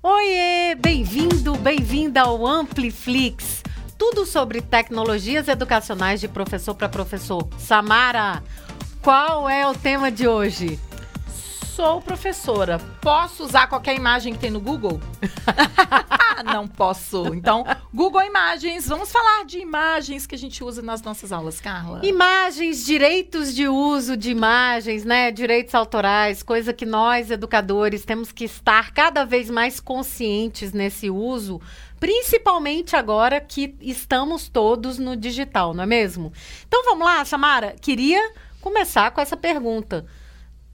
Oiê, bem-vindo, bem-vinda ao Ampliflix. Tudo sobre tecnologias educacionais de professor para professor. Samara, qual é o tema de hoje? Sou professora. Posso usar qualquer imagem que tem no Google? Não posso. Então, Google Imagens. Vamos falar de imagens que a gente usa nas nossas aulas, Carla. Imagens, direitos de uso de imagens, né? Direitos autorais, coisa que nós, educadores, temos que estar cada vez mais conscientes nesse uso, principalmente agora que estamos todos no digital, não é mesmo? Então vamos lá, Samara. Queria começar com essa pergunta.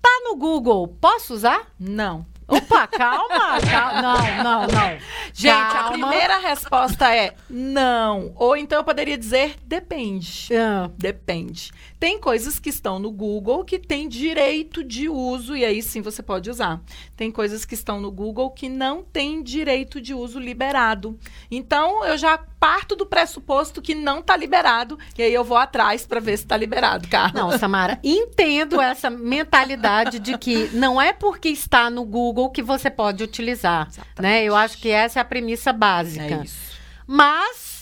Tá no Google, posso usar? Não. Opa, calma, calma. Não, não, não. Gente, Calma. a primeira resposta é não. Ou então eu poderia dizer depende. Ah, Depende. Tem coisas que estão no Google que tem direito de uso e aí sim você pode usar. Tem coisas que estão no Google que não tem direito de uso liberado. Então eu já parto do pressuposto que não está liberado e aí eu vou atrás para ver se está liberado, Carla. Não, Samara, entendo essa mentalidade de que não é porque está no Google que você pode utilizar, Exatamente. né? Eu acho que essa é a premissa básica. É isso. Mas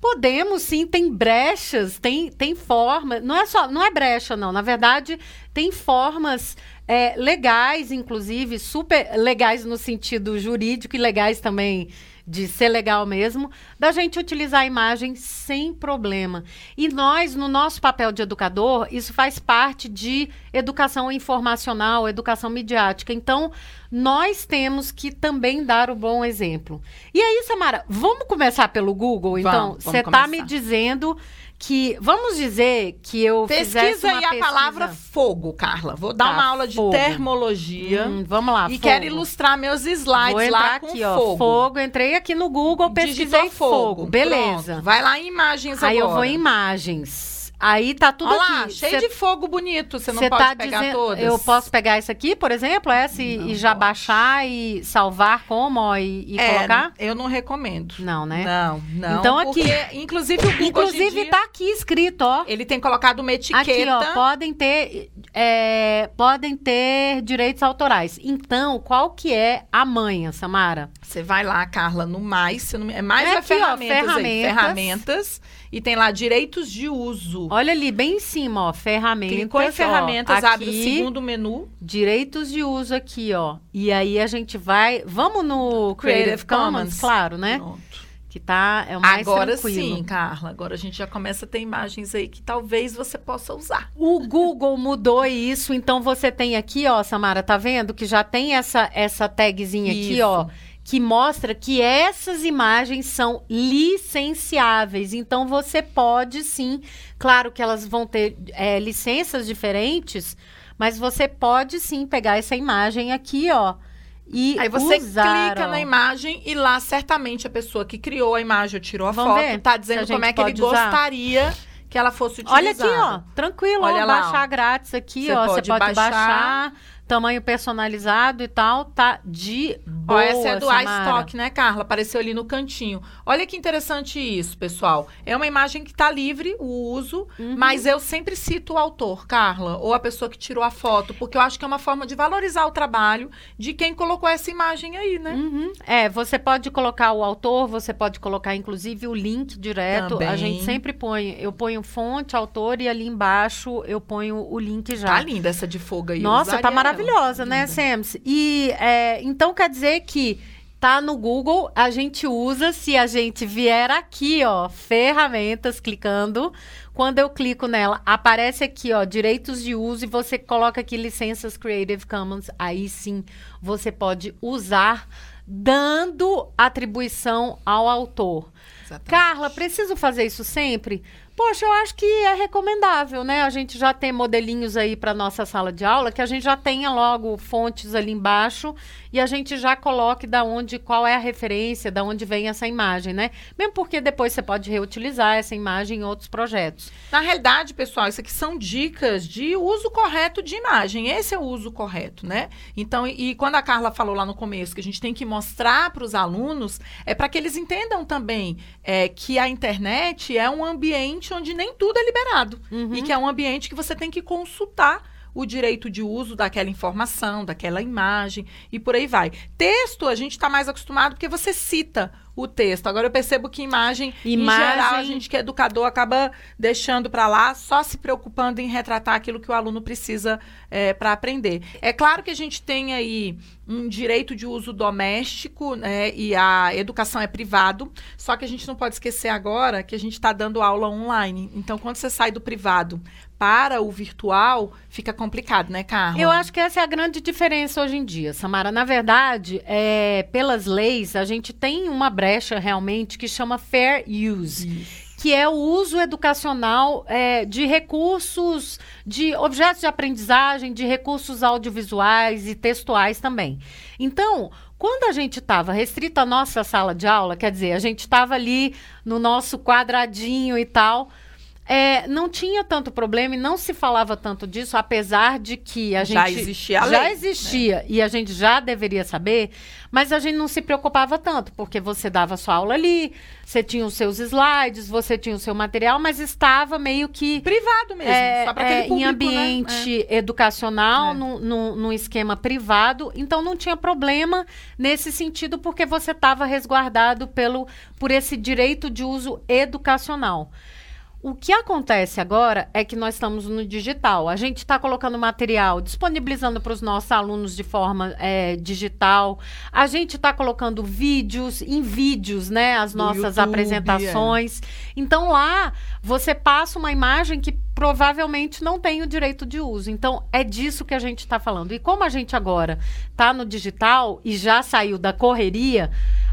podemos sim, tem brechas, tem, tem forma. Não é só, não é brecha, não. Na verdade, tem formas é, legais, inclusive, super legais no sentido jurídico e legais também de ser legal mesmo, da gente utilizar a imagem sem problema. E nós, no nosso papel de educador, isso faz parte de educação informacional, educação midiática. Então, nós temos que também dar o bom exemplo. E aí, Samara, vamos começar pelo Google? Então, você está me dizendo que. Vamos dizer que eu fizesse Pesquisa uma aí a pesquisa- palavra fogo, Carla. Vou dar Tá, uma aula de fogo. termologia Hum, vamos lá. e fogo. quero ilustrar meus slides lá com aqui, ó. fogo. Fogo. Entrei aqui no Google, pesquisei fogo. Beleza. Pronto. Vai lá em imagens Aí eu agora. vou em imagens. Aí tá tudo Olha lá, aqui. cheio Cê- de fogo bonito. Você não pode tá pegar dizendo- todas? Eu posso pegar esse aqui, por exemplo, essa e, Não e já pode. baixar e salvar como ó, e, e É, colocar? Eu não recomendo. Não, né? Não, não. Então, aqui- porque, inclusive, o Google hoje em Inclusive dia, tá aqui escrito, ó. ele tem colocado uma etiqueta. Aqui, ó, podem ter, é, podem ter direitos autorais. Então, qual que é a manha, Samara? Você vai lá, Carla, no mais. não É mais É aqui, ó, ferramentas, aí, ferramentas. ferramentas. E tem lá direitos de uso. Olha ali, bem em cima, ó, ferramentas. Clicou em ó, ferramentas, abre o aqui, segundo menu. Direitos de uso aqui, ó. E aí a gente vai. Vamos no Creative, Creative Commons, Commons. claro, né? Pronto. Que tá. É o mais Agora tranquilo. sim, Carla. Agora a gente já começa a ter imagens aí que talvez você possa usar. O Google mudou isso, então você tem aqui, ó, Samara, tá vendo que já tem essa essa tagzinha aqui, Isso. ó, que mostra que essas imagens são licenciáveis. Então você pode sim, claro que elas vão ter é, licenças diferentes, mas você pode sim pegar essa imagem aqui, ó, e Aí você usar, clica na imagem e lá certamente a pessoa que criou a imagem ou tirou a Vamos foto ver tá dizendo como é que ele usar? gostaria que ela fosse Olha utilizada. aqui, ó, tranquilo, Olha ó, lá, baixar ó. grátis aqui, Você ó, você pode pode baixar. baixar. Tamanho personalizado e tal, tá de Ó, boa, essa é do iStock, né, Carla? Apareceu ali no cantinho. Olha que interessante isso, pessoal. É uma imagem que tá livre, o uso, Uhum. mas eu sempre cito o autor, Carla, ou a pessoa que tirou a foto, porque eu acho que é uma forma de valorizar o trabalho de quem colocou essa imagem aí, né? Uhum. É, você pode colocar o autor, você pode colocar inclusive o link direto. A Também. gente sempre põe, eu ponho fonte, autor e ali embaixo eu ponho o link já. Tá linda essa de fogo aí. Nossa, tá usaria maravilhosa, né. Sams? E é, então quer dizer que tá no Google, a gente usa se a gente vier aqui, ó, ferramentas, clicando. Quando eu clico nela, aparece aqui, ó, direitos de uso e você coloca aqui licenças Creative Commons. Aí sim, você pode usar dando atribuição ao autor. Exatamente. Carla, preciso fazer isso sempre? Poxa, eu acho que é recomendável, né? A gente já tem modelinhos aí para nossa sala de aula, que a gente já tenha logo fontes ali embaixo e a gente já coloque da onde, qual é a referência, da onde vem essa imagem, né? Mesmo porque depois você pode reutilizar essa imagem em outros projetos. Na realidade, pessoal, isso aqui são dicas de uso correto de imagem. Esse é o uso correto, né? Então, e, quando a Carla falou lá no começo que a gente tem que mostrar para os alunos, é para que eles entendam também é, que a internet é um ambiente onde nem tudo é liberado. Uhum. E que é um ambiente que você tem que consultar o direito de uso daquela informação, daquela imagem e por aí vai. Texto, a gente está mais acostumado porque você cita o texto. Agora eu percebo que imagem, imagem... em geral, a gente que é educador acaba deixando para lá, só se preocupando em retratar aquilo que o aluno precisa é, para aprender. É claro que a gente tem aí um direito de uso doméstico, né, e a educação é privado, só que a gente não pode esquecer agora que a gente está dando aula online. Então, quando você sai do privado para o virtual, fica complicado, né, Carla? Eu acho que essa é a grande diferença hoje em dia, Samara. Na verdade, é, pelas leis, a gente tem uma brecha realmente que chama fair use. Isso que é o uso educacional é, de recursos, de objetos de aprendizagem, de recursos audiovisuais e textuais também. Então, quando a gente estava restrito à nossa sala de aula, quer dizer, a gente estava ali no nosso quadradinho e tal é, não tinha tanto problema e não se falava tanto disso, apesar de que a já gente existia a já lei, existia né? e a gente já deveria saber, mas a gente não se preocupava tanto, porque você dava sua aula ali, você tinha os seus slides, você tinha o seu material, mas estava meio que privado mesmo, é, só para é, público, em né? ambiente né? educacional, é. num, num esquema privado, então não tinha problema nesse sentido, porque você estava resguardado pelo por esse direito de uso educacional. O que acontece agora é que nós estamos no digital. A gente está colocando material, disponibilizando para os nossos alunos de forma é, digital. A gente está colocando vídeos em vídeos, né? As nossas YouTube, apresentações. É. Então lá você passa uma imagem que provavelmente não tem o direito de uso. Então é disso que a gente está falando. E como a gente agora está no digital e já saiu da correria,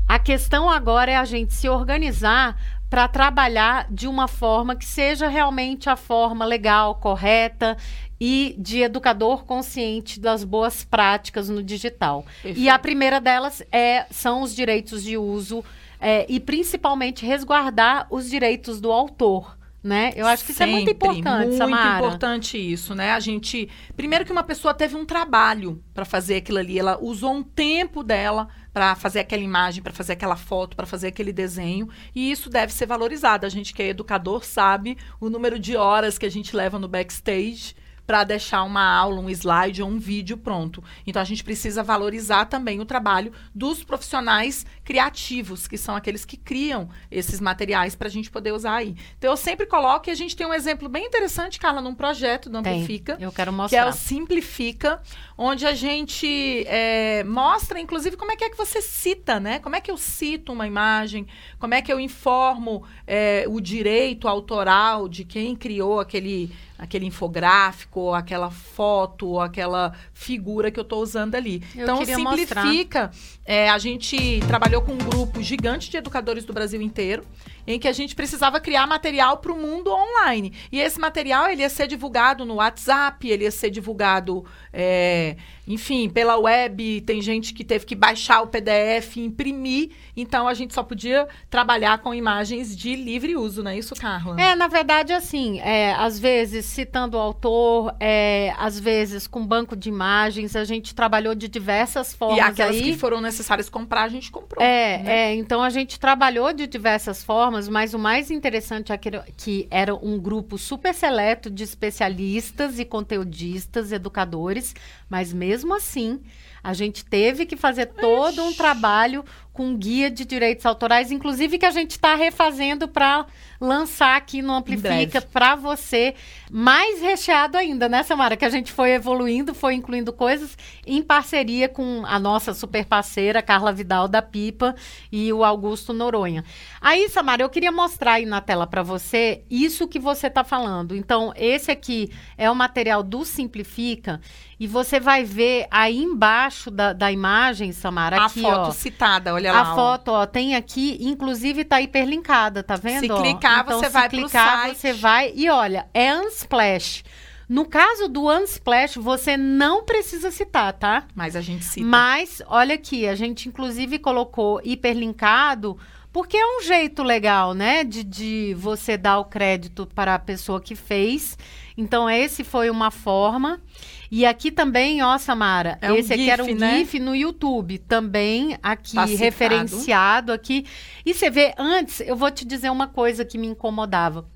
a questão agora é a gente se organizar para trabalhar de uma forma que seja realmente a forma legal, correta e de educador consciente das boas práticas no digital. Perfeito. E a primeira delas é, são os direitos de uso é, e principalmente resguardar os direitos do autor. Né? Eu acho que Sempre, isso é muito importante, muito Samara. importante isso, né? A gente, primeiro que uma pessoa teve um trabalho para fazer aquilo ali, ela usou um tempo dela para fazer aquela imagem, para fazer aquela foto, para fazer aquele desenho, e isso deve ser valorizado. A gente que é educador sabe o número de horas que a gente leva no backstage para deixar uma aula, um slide ou um vídeo pronto. Então a gente precisa valorizar também o trabalho dos profissionais criativos, que são aqueles que criam esses materiais para a gente poder usar aí. Então eu sempre coloco e a gente tem um exemplo bem interessante, Carla, num projeto do Amplifica. Tem. Eu quero mostrar. Que é o Simplifica, onde a gente é, mostra, inclusive, como é que é que você cita, né? Como é que eu cito uma imagem, como é que eu informo é, o direito autoral de quem criou aquele aquele infográfico, ou aquela foto, ou aquela figura que eu estou usando ali. Eu então, simplifica. É, a gente trabalhou com um grupo gigante de educadores do Brasil inteiro em que a gente precisava criar material para o mundo online. E esse material ele ia ser divulgado no WhatsApp, ele ia ser divulgado, é, enfim, pela web. Tem gente que teve que baixar o PDF, imprimir. Então a gente só podia trabalhar com imagens de livre uso, não é isso, Carla? É, na verdade, assim, é, às vezes citando o autor, é, às vezes com banco de imagens, a gente trabalhou de diversas formas. E aquelas aí. que foram necessárias comprar, a gente comprou. É, né? é, então a gente trabalhou de diversas formas formas, mas o mais interessante é que era um grupo super seleto de especialistas e conteudistas, educadores, mas mesmo assim, a gente teve que fazer todo um trabalho com guia de direitos autorais, inclusive que a gente está refazendo para lançar aqui no Amplifica para você, mais recheado ainda, né, Samara? Que a gente foi evoluindo, foi incluindo coisas em parceria com a nossa super parceira, Carla Vidal da Pipa e o Augusto Noronha. Aí, Samara, eu queria mostrar aí na tela para você isso que você está falando. Então, esse aqui é o material do Simplifica e você vai ver aí embaixo da, da imagem, Samara, a aqui, foto ó, citada, olha lá. A ó. foto, ó, tem aqui, inclusive tá hiperlinkada, tá vendo? Se clicar, então, você se vai clicar, pro site. você vai e olha, é Unsplash. No caso do Unsplash, você não precisa citar, tá? Mas a gente cita. Mas, olha aqui, a gente inclusive colocou hiperlinkado, porque é um jeito legal, né? De, de você dar o crédito para a pessoa que fez. Então, esse foi uma forma. E aqui também, ó, Samara, é esse um aqui GIF, era um né? GIF no YouTube, também aqui tá referenciado aqui. E você vê, antes, eu vou te dizer uma coisa que me incomodava.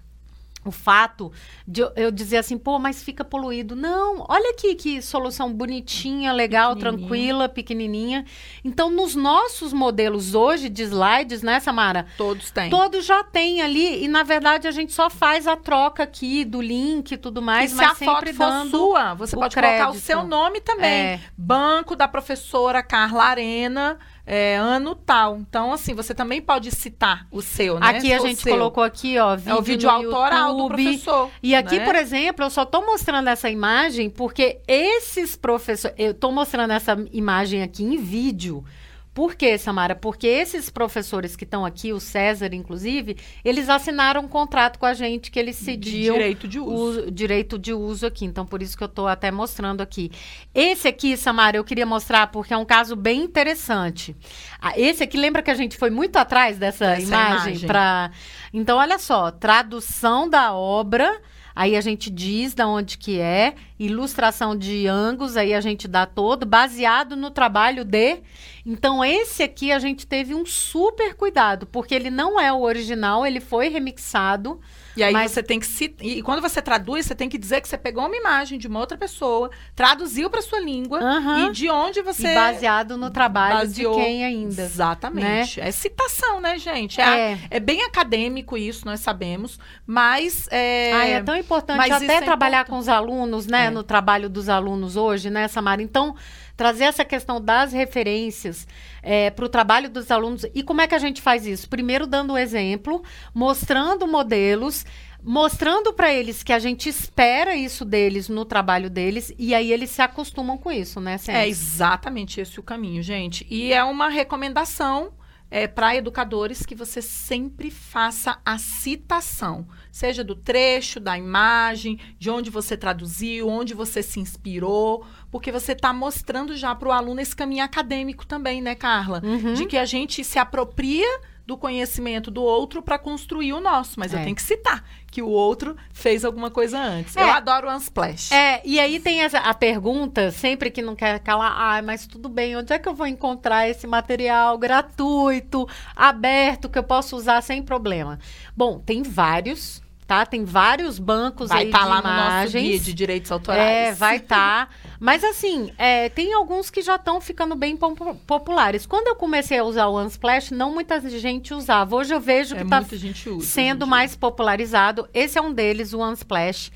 O fato de eu- dizer assim, pô, mas fica poluído. Não, olha aqui que solução bonitinha, legal, Pequenininha. tranquila, pequenininha. Então, nos nossos modelos hoje de slides, né, Samara? Todos têm. Todos já tem ali e na verdade a gente só faz a troca aqui do link e tudo mais, e se mas a foto for sua, você pode colocar o crédito. seu nome também. É. Banco da professora Carla Arena, é, ano tal. Então, assim, você também pode citar o seu, né? Aqui a for gente seu. colocou aqui, ó, vídeo É o vídeo autoral do YouTube. professor. E aqui, né? por exemplo, eu só tô mostrando essa imagem porque esses professores. Eu tô mostrando essa imagem aqui em vídeo. Por quê, Samara? Porque esses professores que estão aqui, o César, inclusive, eles assinaram um contrato com a gente que eles De cediam direito de uso. o direito de uso aqui. Então, por isso que eu estou até mostrando aqui. Esse aqui, Samara, eu queria mostrar porque é um caso bem interessante. Ah, Esse aqui, lembra que a gente foi muito atrás dessa Dessa imagem? imagem. Pra... Então, olha só, tradução da obra. Aí a gente diz da onde que é, ilustração de ângulos, aí a gente dá todo, baseado no trabalho de. Então, esse aqui a gente teve um super cuidado, porque ele não é o original, ele foi remixado. E aí Mas- você tem que se. E quando você traduz, você tem que dizer que você pegou uma imagem de uma outra pessoa, traduziu para sua língua Aham. e de onde você. E baseado no trabalho baseou- de quem ainda. Exatamente. É citação, né, gente? É, É. é bem acadêmico isso, nós sabemos. Mas. É, Ah, é tão importante mas até é trabalhar importante. com os alunos, né? É. No trabalho dos alunos hoje, né, Samara? Então, trazer essa questão das referências para o trabalho dos alunos. E como é que a gente faz isso? Primeiro, dando o exemplo, mostrando modelos, mostrando para eles que a gente espera isso deles no trabalho deles, e aí eles se acostumam com isso, né, É Sênia? exatamente esse o caminho, gente. E é uma recomendação é, para educadores que você sempre faça a citação, seja do trecho, da imagem, de onde você traduziu, onde você se inspirou, porque você está mostrando já para o aluno esse caminho acadêmico também, né, Carla? Uhum. De que a gente se apropria do conhecimento do outro para construir o nosso, mas eu É. tenho que citar que o outro fez alguma coisa antes. É. Eu adoro o Unsplash. É, e aí tem essa, a pergunta, sempre que não quer calar, ai, mas tudo bem, onde é que eu vou encontrar esse material gratuito, aberto, que eu posso usar sem problema? Bom, tem vários, tá? Tem vários bancos Vai aí de lá no nosso imagens. guia de direitos autorais. É, vai estar. Mas assim, é, tem alguns que já estão ficando bem populares. Quando eu comecei a usar o Unsplash, não muita gente usava. Hoje eu vejo que É, está gente usa. sendo mais popularizado. Esse é um deles, o Unsplash.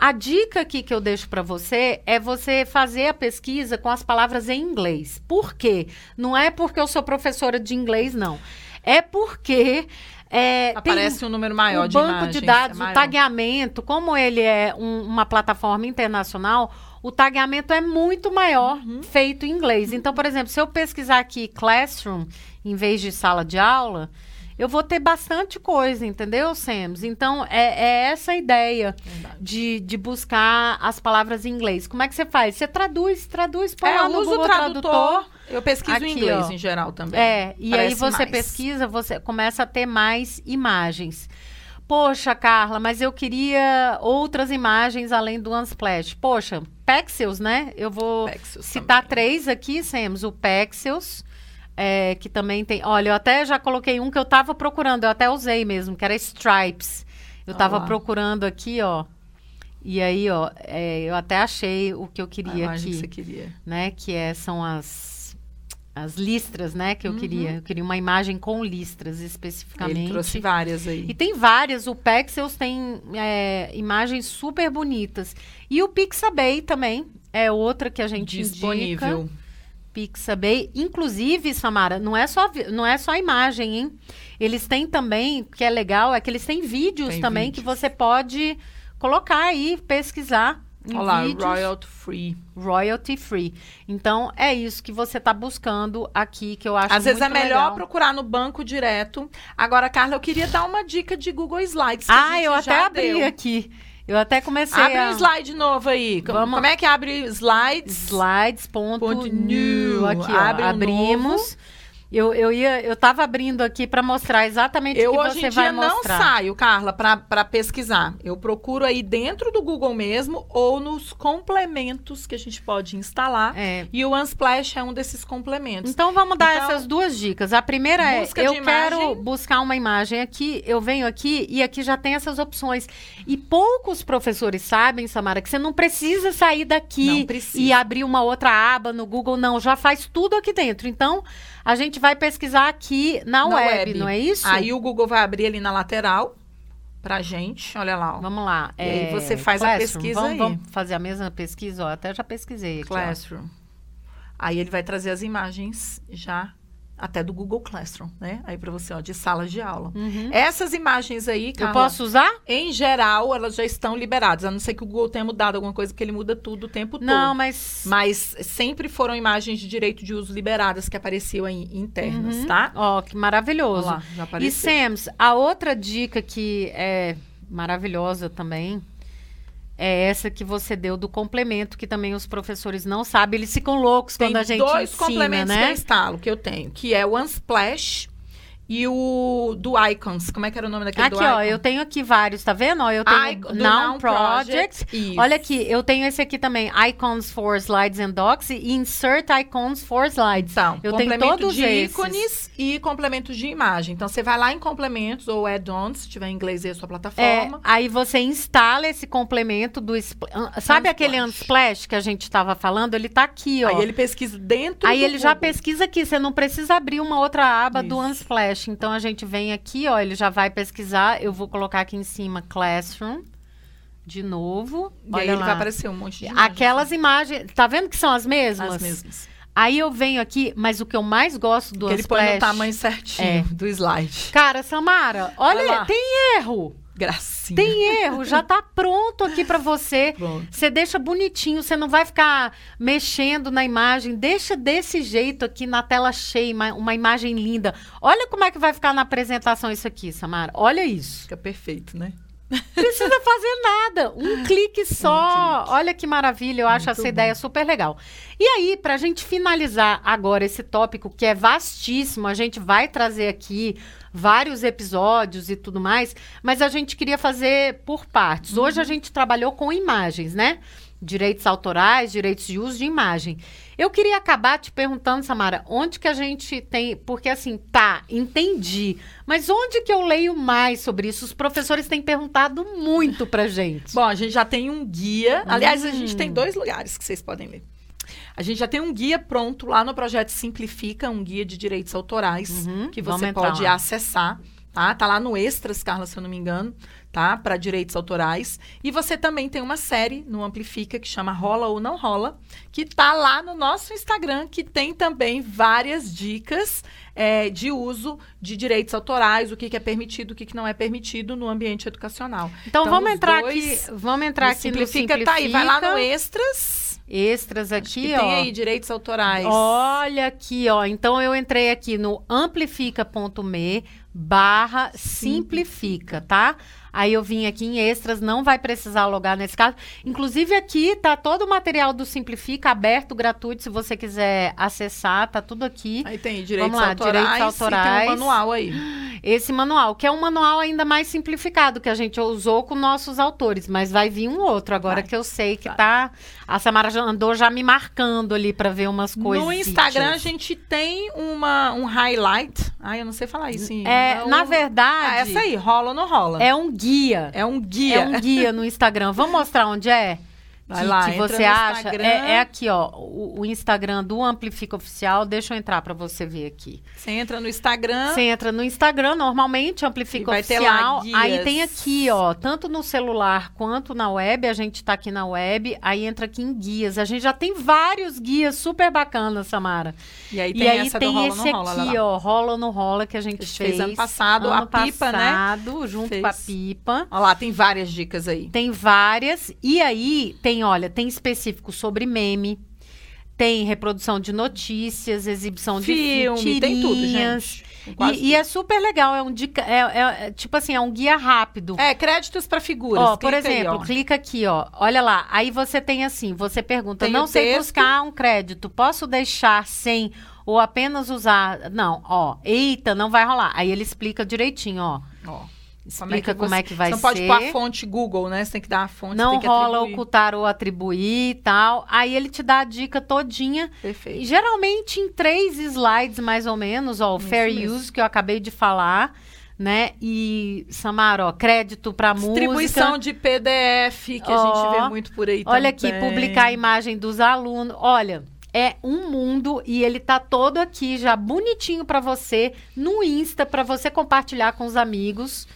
A dica aqui que eu deixo para você é você fazer a pesquisa com as palavras em inglês. Por quê? Não é porque eu sou professora de inglês, não. É porque é, Aparece um número maior o de banco imagens, de dados, é o tagueamento, como ele é um- uma plataforma internacional, o tagueamento é muito maior Uhum. feito em inglês. Então, por exemplo, se eu pesquisar aqui classroom em vez de sala de aula, eu vou ter bastante coisa, entendeu, Sams? Então, é, é essa a ideia Verdade. de, de buscar as palavras em inglês. Como é que você faz? Você traduz, traduz, põe É, lá no uso o Google tradutor. Eu pesquiso Aqui, em inglês ó. em geral também. é, e aí Parece você mais. pesquisa, você começa a ter mais imagens. Poxa, Carla, mas eu queria outras imagens além do Unsplash. Poxa, Pexels, né? Eu vou Pexels citar também. três aqui, Semos. O Pexels, é, que também tem... Olha, eu até já coloquei um que eu tava procurando, eu até usei mesmo, que era Stripes. Eu Ah tava lá. procurando aqui, ó. E aí, ó, é, eu até achei o que eu queria aqui que você queria. né? Que é, são as, as listras, né? Que eu Uhum. queria. Eu queria uma imagem com listras Ele especificamente. trouxe várias aí. E tem várias. O Pexels tem é, imagens super bonitas. E o Pixabay também é outra que a gente indica. Disponível. Pixabay. Inclusive, Samara, não é só, não é só imagem, hein? Eles têm também, o que é legal, é que eles têm vídeos Tem também vídeos. que você pode colocar aí, pesquisar. Olha lá, royalty free. royalty free. Então, é isso que você está buscando aqui, que eu acho Às vezes é melhor legal. procurar no banco direto. Agora, Carla, eu queria dar uma dica de Google Slides. Ah, eu até abri deu. aqui. Eu até comecei Abre a... um slide novo aí. Vamos- Como é que abre slides? Slides.new. new. Aqui, ó, Abre um abrimos. Eu, eu ia, eu tava abrindo aqui para mostrar exatamente Eu o que hoje você em dia vai não mostrar. saio, Carla, para pesquisar. Eu procuro aí dentro do Google mesmo ou nos complementos que a gente pode instalar. É. E o Unsplash é um desses complementos. Então vamos dar Então, essas duas dicas. A primeira é, eu de quero imagem. buscar uma imagem aqui, eu venho aqui e aqui já tem essas opções. E poucos professores sabem, Samara, que você não precisa sair daqui e abrir uma outra aba no Google, não, já faz tudo aqui dentro. Então, a gente vai pesquisar aqui na, Na web, web. não é isso? Aí o Google vai abrir ali na lateral pra gente. Olha lá, ó. Vamos lá. E aí é, você faz a Classroom. pesquisa vamos, aí. Vamos fazer a mesma pesquisa, ó. Até já pesquisei aqui. ó. Classroom. Aí ele vai trazer as imagens já até do Google Classroom, né? Aí pra você, ó, de salas de aula. Uhum. Essas imagens aí, Eu Carla, posso usar? em geral, elas já estão liberadas, a não ser que o Google tenha mudado alguma coisa, porque ele muda tudo o tempo Não, todo. mas. Mas sempre foram imagens de direito de uso liberadas que apareciam aí internas, Uhum. tá? Ó, que maravilhoso. lá, já E apareceu. Sams, a outra dica que é maravilhosa também é essa que você deu do complemento, que também os professores não sabem, eles ficam loucos Tem quando a gente dois ensina, complementos que eu né? instalo, que eu tenho, que é o Unsplash e o do Icons. Como é que era o nome daquele Aqui, do ó, Icon? eu tenho aqui vários, tá vendo? Ó, eu tenho Icon- do Noun Noun Project. Isso. Olha aqui, eu tenho esse aqui também, Icons for Slides and Docs e Insert Icons for Slides. Então, eu tenho todos de esses. ícones e complementos de imagem. Então, você vai lá em complementos ou add-ons, se tiver em inglês aí a sua É, plataforma. aí você instala esse complemento do... Sabe aquele Unsplash. Unsplash que a gente estava falando? Ele tá aqui, ó. Aí ele pesquisa dentro Aí ele já Google. pesquisa aqui, você não precisa abrir uma outra aba do Isso. Então a gente vem aqui, ó, ele já vai pesquisar. Eu vou colocar aqui em cima Classroom de novo. E aí Olha ele lá. vai aparecer um monte de imagens. Aquelas imagens, tá vendo que são as mesmas? As mesmas. Aí eu venho aqui, mas o que eu mais gosto do ele Unsplash... põe no tamanho certinho É. do slide. Cara, Samara, olha, Olha tem erro. Gracinha. Tem erro, já tá pronto aqui pra você. Pronto. Você deixa bonitinho, você não vai ficar mexendo na imagem. Deixa desse jeito aqui na tela cheia, uma imagem linda. Olha como é que vai ficar na apresentação isso aqui, Samara. Olha isso. Fica perfeito, né? Precisa fazer nada. Um clique só. Olha que maravilha. Eu acho Muito essa bom. ideia super legal. E aí, pra gente finalizar agora esse tópico que é vastíssimo, a gente vai trazer aqui vários episódios e tudo mais, mas a gente queria fazer por partes. Hoje a gente trabalhou com imagens, né? Direitos autorais, direitos de uso de imagem. Eu queria acabar te perguntando, Samara, onde que a gente tem. Porque assim, tá, entendi. Mas onde que eu leio mais sobre isso? Os professores têm perguntado muito pra gente. Bom, a gente já tem um guia. Aliás, a gente Hum. tem dois lugares que vocês podem ler. A gente já tem um guia pronto lá no projeto Simplifica, um guia de direitos autorais, Uhum, que você pode lá. acessar. Tá? tá lá no Extras, Carla, se eu não me engano, tá? Para direitos autorais. E você também tem uma série no Amplifica que chama Rola ou Não Rola, que tá lá no nosso Instagram, que tem também várias dicas é, de uso de direitos autorais, o que, que é permitido, o que, que não é permitido no ambiente educacional. Então, Então, vamos os entrar aqui, vamos entrar No aqui Simplifica, no Simplifica. tá aí, vai lá no Extras. Extras aqui, que ó. tem aí direitos autorais. Olha aqui, ó. Então eu entrei aqui no amplifica.me barra simplifica, tá? Aí eu vim aqui em extras, não vai precisar logar nesse caso. Inclusive aqui tá todo o material do Simplifica aberto, gratuito, se você quiser acessar, tá tudo aqui. Aí tem direitos Vamos lá, autorais, direitos e tem autorais. um manual aí. Esse manual, que é um manual ainda mais simplificado, que a gente usou com nossos autores, mas vai vir um outro agora Vai. que eu sei que Vai. tá. A Samara já andou já me marcando ali pra ver umas coisas. No Instagram a gente tem uma, um highlight. Ai, eu não sei falar isso. em- É, um- na verdade, Ah, essa aí, rola ou não rola? é um guia. É um guia. É um guia no Instagram. Vamos mostrar onde é? Vai que, lá, que você acha? É, é aqui, ó, o, o Instagram do Amplifica Oficial. Deixa eu entrar pra você ver aqui. Você entra no Instagram. Você entra no Instagram, normalmente, Amplifica vai ter lá Oficial. Aí tem aqui, ó, tanto no celular quanto na web. A gente tá aqui na web. Aí entra aqui em guias. A gente já tem vários guias super bacanas, Samara. E aí tem e aí essa tem rola esse rola. aqui, lá. ó, rola ou não rola, que a gente, A gente fez, fez ano passado, a ano pipa, né? passado, junto Fez. com a pipa. Olha lá, tem várias dicas aí. Tem várias. E aí tem, olha, tem específico sobre meme. Tem reprodução de notícias, exibição Filme, de tem tudo, gente. Tem E, e é super legal, é um dica, é, é- é, tipo assim, é um guia rápido. É, créditos para figuras. Ó, por Clica aí, exemplo, ó. clica aqui, ó. Olha lá. Aí você tem assim, você pergunta, Tem não sei texto. buscar um crédito, posso deixar sem ou apenas usar. Não, ó, eita, não vai rolar. Aí ele explica direitinho, ó. Ó. Explica como é que, você- vai você não ser. pode pôr a fonte Google, né? Você tem que dar a fonte. não tem que rola atribuir. ocultar ou atribuir e tal. Aí ele te dá a dica todinha. E Perfeito. geralmente em três slides, mais ou menos, ó, o Isso Fair mesmo. Use, que eu acabei de falar, né? E, Samara, ó, crédito Distribuição música. de PDF, que a gente vê muito por aí Olha aqui, também. publicar a imagem dos alunos. Olha, é um mundo e ele tá todo aqui já bonitinho pra você no Insta para você compartilhar com os amigos.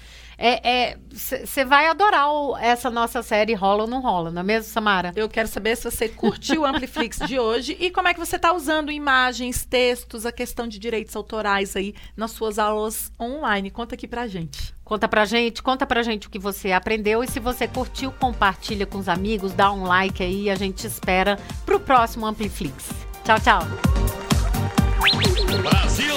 É, você vai adorar o- essa nossa série Rola ou não rola, não é mesmo, Samara? Eu quero saber se você curtiu o Ampliflix de hoje e como é que você está usando imagens, textos, a questão de direitos autorais aí nas suas aulas online. Conta aqui pra gente. Conta pra gente, conta pra gente o que você aprendeu e se você curtiu, compartilha com os amigos, dá um like aí, a gente espera pro próximo Ampliflix. Tchau, tchau. Brasil!